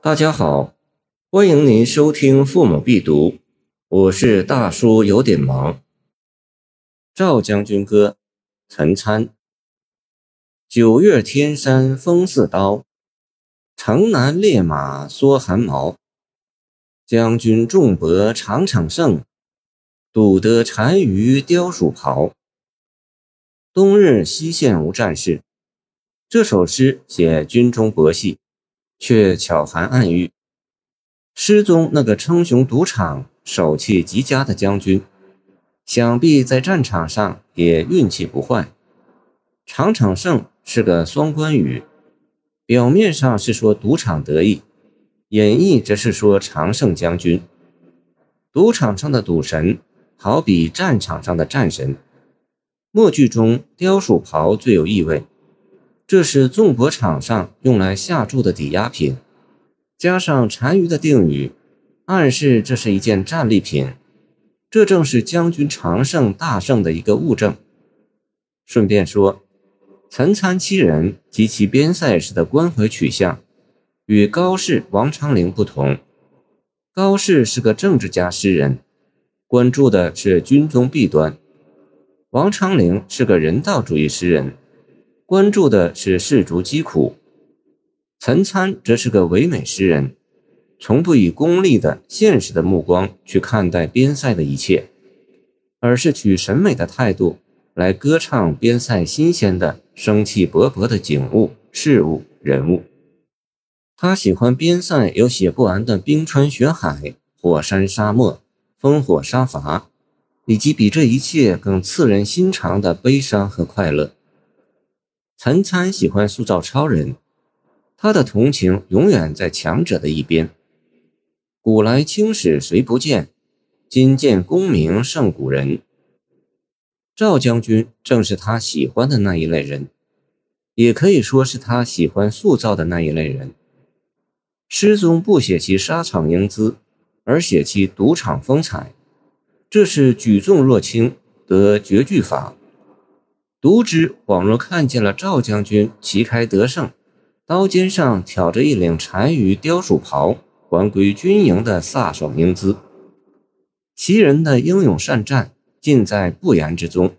大家好，欢迎您收听《父母必读》，我是大叔，有点忙。《赵将军歌》陈参。九月天山风似刀，城南烈马缩寒毛。将军重伯场场胜，赌得单于貂鼠袍。冬日西线无战事。这首诗写军中博戏，却巧含暗喻。诗中那个称雄赌场、手气极佳的将军，想必在战场上也运气不坏。场场胜是个双关语，表面上是说赌场得意，演绎则是说常胜将军。赌场上的赌神，好比战场上的战神。末句中雕鼠袍最有意味。这是纵博场上用来下注的抵押品，加上单于的定语，暗示这是一件战利品。这正是将军常胜大胜的一个物证。顺便说，陈参七人及其边塞时的关怀取向，与高适、王昌龄不同。高适是个政治家诗人，关注的是军中弊端；王昌龄是个人道主义诗人。关注的是士卒疾苦，陈参则是个唯美诗人，从不以功利的现实的目光去看待边塞的一切，而是取审美的态度来歌唱边塞新鲜的、生气勃勃的景物、事物、人物。他喜欢边塞有写不完的冰川雪海、火山沙漠、烽火杀伐，以及比这一切更刺人心肠的悲伤和快乐。陈参喜欢塑造超人，他的同情永远在强者的一边。古来青史谁不见？今见功名胜古人。赵将军正是他喜欢的那一类人，也可以说是他喜欢塑造的那一类人。诗中不写其沙场英姿，而写其赌场风采，这是举重若轻，得绝句法。读之，恍若看见了赵将军旗开得胜，刀尖上挑着一领单于貂鼠袍，还归军营的飒爽英姿。其人的英勇善战，尽在不言之中。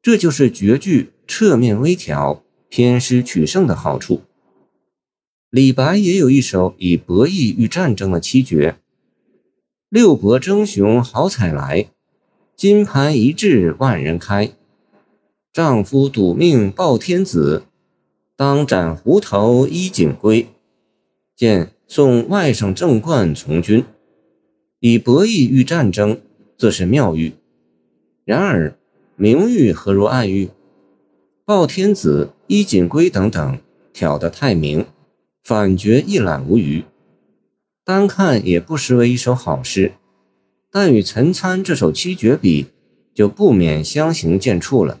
这就是绝句侧面微调、偏师取胜的好处。李白也有一首以博弈喻战争的七绝：六博争雄好彩来，金盘一掷万人开。丈夫赌命报天子，当斩胡头衣锦归。见送外甥正冠从军，以博弈喻战争，这是妙喻。然而明喻何如暗喻？报天子、衣锦归等等，挑得太明，反觉一览无余。单看也不失为一首好诗，但与陈参这首七绝比，就不免相形见绌了。